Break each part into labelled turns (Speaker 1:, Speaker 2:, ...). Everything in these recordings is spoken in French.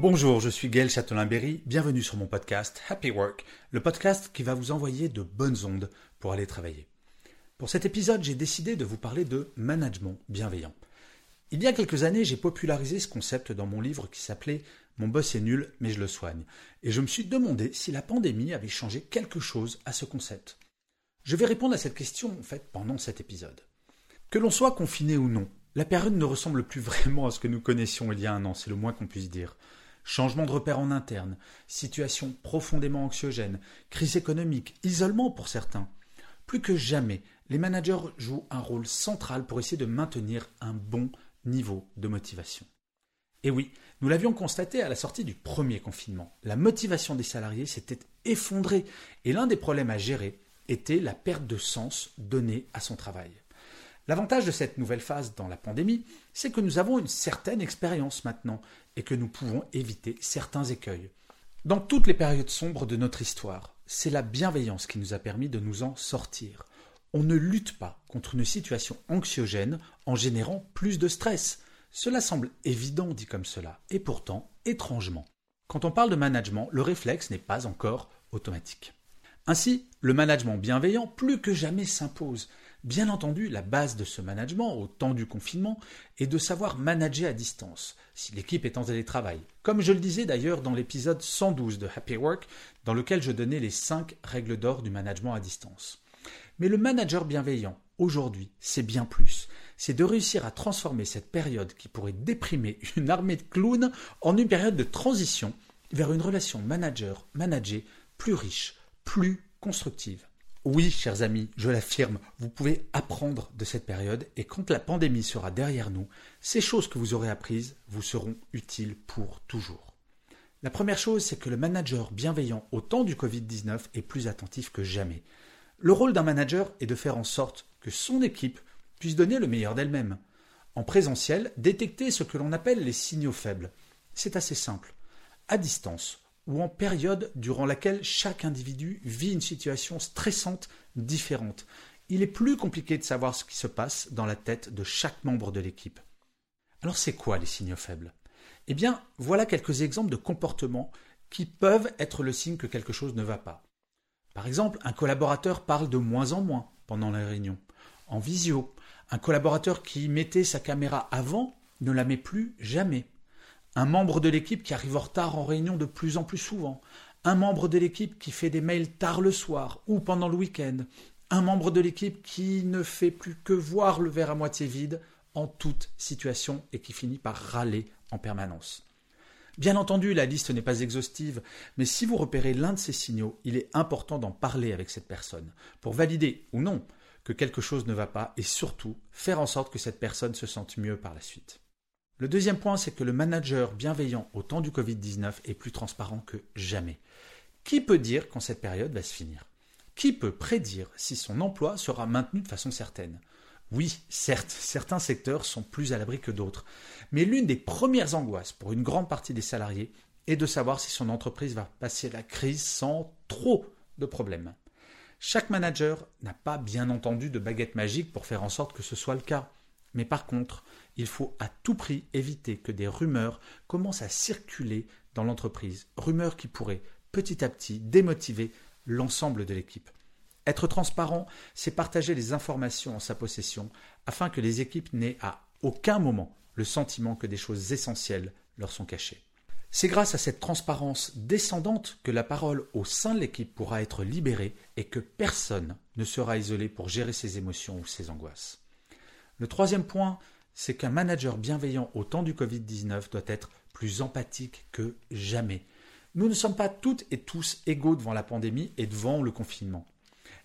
Speaker 1: Bonjour, je suis Gaël Châtelain-Berry, bienvenue sur mon podcast Happy Work, le podcast qui va vous envoyer de bonnes ondes pour aller travailler. Pour cet épisode, j'ai décidé de vous parler de management bienveillant. Il y a quelques années, j'ai popularisé ce concept dans mon livre qui s'appelait Mon boss est nul, mais je le soigne. Et je me suis demandé si la pandémie avait changé quelque chose à ce concept. Je vais répondre à cette question, en fait, pendant cet épisode. Que l'on soit confiné ou non, la période ne ressemble plus vraiment à ce que nous connaissions il y a un an, c'est le moins qu'on puisse dire. Changement de repère en interne, situation profondément anxiogène, crise économique, isolement pour certains. Plus que jamais, les managers jouent un rôle central pour essayer de maintenir un bon niveau de motivation. Et oui, nous l'avions constaté à la sortie du premier confinement. La motivation des salariés s'était effondrée et l'un des problèmes à gérer était la perte de sens donnée à son travail. L'avantage de cette nouvelle phase dans la pandémie, c'est que nous avons une certaine expérience maintenant et que nous pouvons éviter certains écueils. Dans toutes les périodes sombres de notre histoire, c'est la bienveillance qui nous a permis de nous en sortir. On ne lutte pas contre une situation anxiogène en générant plus de stress. Cela semble évident dit comme cela, et pourtant, étrangement. Quand on parle de management, le réflexe n'est pas encore automatique. Ainsi, le management bienveillant plus que jamais s'impose. Bien entendu, la base de ce management au temps du confinement est de savoir manager à distance, si l'équipe est en télétravail. Comme je le disais d'ailleurs dans l'épisode 112 de Happy Work, dans lequel je donnais les 5 règles d'or du management à distance. Mais le manager bienveillant, aujourd'hui, c'est bien plus. C'est de réussir à transformer cette période qui pourrait déprimer une armée de clowns en une période de transition vers une relation manager-manager plus riche, plus constructive. Oui, chers amis, je l'affirme, vous pouvez apprendre de cette période et quand la pandémie sera derrière nous, ces choses que vous aurez apprises vous seront utiles pour toujours. La première chose, c'est que le manager bienveillant au temps du Covid-19 est plus attentif que jamais. Le rôle d'un manager est de faire en sorte que son équipe puisse donner le meilleur d'elle-même. En présentiel, détecter ce que l'on appelle les signaux faibles. C'est assez simple. À distance, ou en période durant laquelle chaque individu vit une situation stressante différente. Il est plus compliqué de savoir ce qui se passe dans la tête de chaque membre de l'équipe. Alors c'est quoi les signaux faibles? Eh bien, voilà quelques exemples de comportements qui peuvent être le signe que quelque chose ne va pas. Par exemple, un collaborateur parle de moins en moins pendant la réunion. En visio, un collaborateur qui mettait sa caméra avant ne la met plus jamais un membre de l'équipe qui arrive en retard en réunion de plus en plus souvent, un membre de l'équipe qui fait des mails tard le soir ou pendant le week-end, un membre de l'équipe qui ne fait plus que voir le verre à moitié vide en toute situation et qui finit par râler en permanence. Bien entendu, la liste n'est pas exhaustive, mais si vous repérez l'un de ces signaux, il est important d'en parler avec cette personne, pour valider ou non que quelque chose ne va pas et surtout faire en sorte que cette personne se sente mieux par la suite. Le deuxième point, c'est que le manager bienveillant au temps du Covid-19 est plus transparent que jamais. Qui peut dire quand cette période va se finir? Qui peut prédire si son emploi sera maintenu de façon certaine? Oui, certes, certains secteurs sont plus à l'abri que d'autres, mais l'une des premières angoisses pour une grande partie des salariés est de savoir si son entreprise va passer la crise sans trop de problèmes. Chaque manager n'a pas bien entendu de baguette magique pour faire en sorte que ce soit le cas. Mais par contre, il faut à tout prix éviter que des rumeurs commencent à circuler dans l'entreprise, rumeurs qui pourraient petit à petit démotiver l'ensemble de l'équipe. Être transparent, c'est partager les informations en sa possession afin que les équipes n'aient à aucun moment le sentiment que des choses essentielles leur sont cachées. C'est grâce à cette transparence descendante que la parole au sein de l'équipe pourra être libérée et que personne ne sera isolé pour gérer ses émotions ou ses angoisses. Le troisième point, c'est qu'un manager bienveillant au temps du Covid-19 doit être plus empathique que jamais. Nous ne sommes pas toutes et tous égaux devant la pandémie et devant le confinement.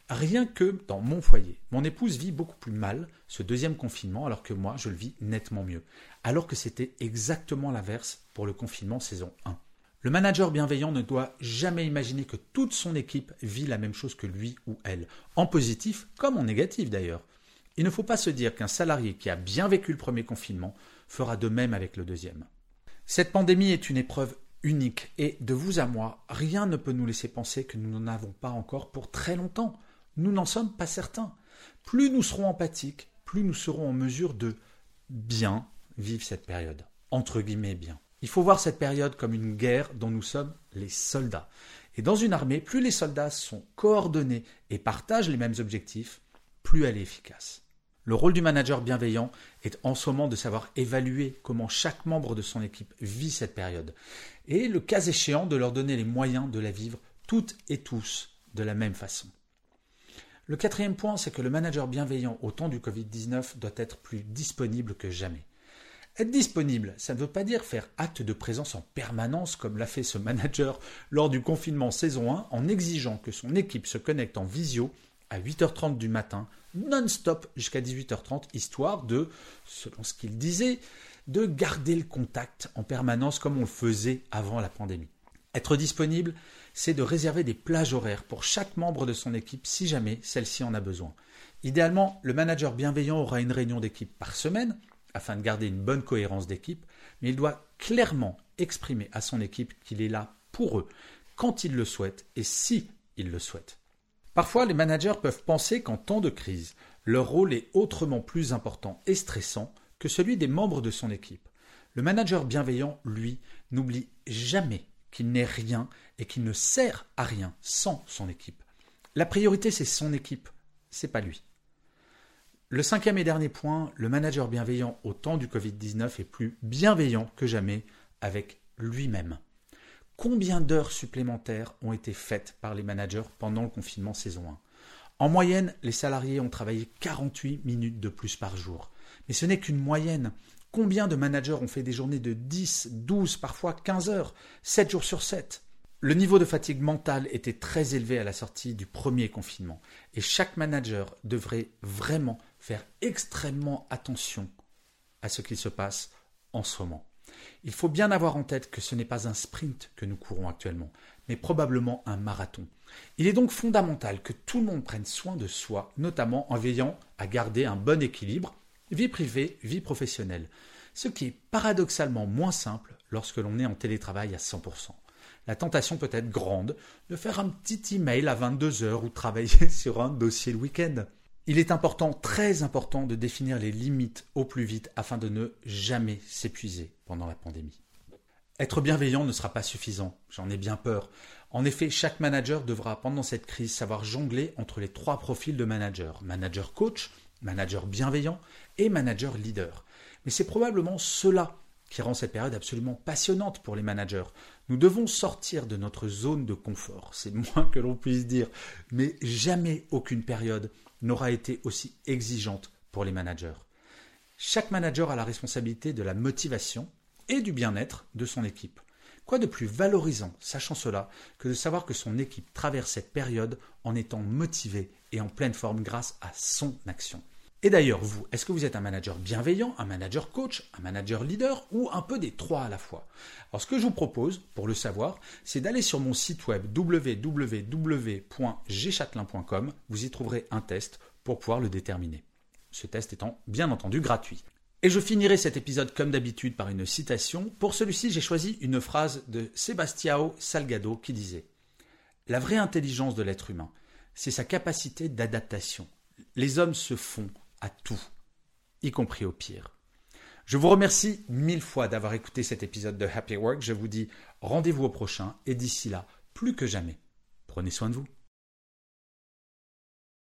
Speaker 1: Rien que dans mon foyer, mon épouse vit beaucoup plus mal ce deuxième confinement alors que moi je le vis nettement mieux, alors que c'était exactement l'inverse pour le confinement saison 1. Le manager bienveillant ne doit jamais imaginer que toute son équipe vit la même chose que lui ou elle, en positif comme en négatif d'ailleurs. Il ne faut pas se dire qu'un salarié qui a bien vécu le premier confinement fera de même avec le deuxième. Cette pandémie est une épreuve unique et de vous à moi, rien ne peut nous laisser penser que nous n'en avons pas encore pour très longtemps. Nous n'en sommes pas certains. Plus nous serons empathiques, plus nous serons en mesure de bien vivre cette période. Entre guillemets bien. Il faut voir cette période comme une guerre dont nous sommes les soldats. Et dans une armée, plus les soldats sont coordonnés et partagent les mêmes objectifs, plus elle est efficace. Le rôle du manager bienveillant est en ce moment de savoir évaluer comment chaque membre de son équipe vit cette période et, le cas échéant, de leur donner les moyens de la vivre toutes et tous de la même façon. Le quatrième point, c'est que le manager bienveillant au temps du Covid-19 doit être plus disponible que jamais. Être disponible, ça ne veut pas dire faire acte de présence en permanence comme l'a fait ce manager lors du confinement saison 1 en exigeant que son équipe se connecte en visio à 8h30 du matin, non-stop jusqu'à 18h30, histoire de, selon ce qu'il disait, de garder le contact en permanence comme on le faisait avant la pandémie. Être disponible, c'est de réserver des plages horaires pour chaque membre de son équipe si jamais celle-ci en a besoin. Idéalement, le manager bienveillant aura une réunion d'équipe par semaine afin de garder une bonne cohérence d'équipe, mais il doit clairement exprimer à son équipe qu'il est là pour eux, quand il le souhaite et si il le souhaite. Parfois, les managers peuvent penser qu'en temps de crise, leur rôle est autrement plus important et stressant que celui des membres de son équipe. Le manager bienveillant, lui, n'oublie jamais qu'il n'est rien et qu'il ne sert à rien sans son équipe. La priorité, c'est son équipe, c'est pas lui. Le cinquième et dernier point, le manager bienveillant au temps du Covid-19 est plus bienveillant que jamais avec lui-même. Combien d'heures supplémentaires ont été faites par les managers pendant le confinement saison 1 En moyenne, les salariés ont travaillé 48 minutes de plus par jour. Mais ce n'est qu'une moyenne. Combien de managers ont fait des journées de 10, 12, parfois 15 heures, 7 jours sur 7 Le niveau de fatigue mentale était très élevé à la sortie du premier confinement et chaque manager devrait vraiment faire extrêmement attention à ce qui se passe en ce moment. Il faut bien avoir en tête que ce n'est pas un sprint que nous courons actuellement, mais probablement un marathon. Il est donc fondamental que tout le monde prenne soin de soi, notamment en veillant à garder un bon équilibre vie privée, vie professionnelle, ce qui est paradoxalement moins simple lorsque l'on est en télétravail à 100%. La tentation peut être grande de faire un petit email à 22 heures ou travailler sur un dossier le week-end. Il est important, très important, de définir les limites au plus vite afin de ne jamais s'épuiser pendant la pandémie. Être bienveillant ne sera pas suffisant, j'en ai bien peur. En effet, chaque manager devra pendant cette crise savoir jongler entre les trois profils de manager. Manager coach, manager bienveillant et manager leader. Mais c'est probablement cela qui rend cette période absolument passionnante pour les managers. Nous devons sortir de notre zone de confort, c'est moins que l'on puisse dire, mais jamais aucune période n'aura été aussi exigeante pour les managers. Chaque manager a la responsabilité de la motivation et du bien-être de son équipe. Quoi de plus valorisant, sachant cela, que de savoir que son équipe traverse cette période en étant motivée et en pleine forme grâce à son action? Et d'ailleurs, vous, est-ce que vous êtes un manager bienveillant, un manager coach, un manager leader ou un peu des trois à la fois? Alors ce que je vous propose, pour le savoir, c'est d'aller sur mon site web www.gchatelain.com. Vous y trouverez un test pour pouvoir le déterminer. Ce test étant bien entendu gratuit. Et je finirai cet épisode comme d'habitude par une citation. Pour celui-ci, j'ai choisi une phrase de Sebastião Salgado qui disait La vraie intelligence de l'être humain, c'est sa capacité d'adaptation. Les hommes se font à tout, y compris au pire. Je vous remercie mille fois d'avoir écouté cet épisode de Happy Work. Je vous dis rendez-vous au prochain et d'ici là, plus que jamais, prenez soin de vous.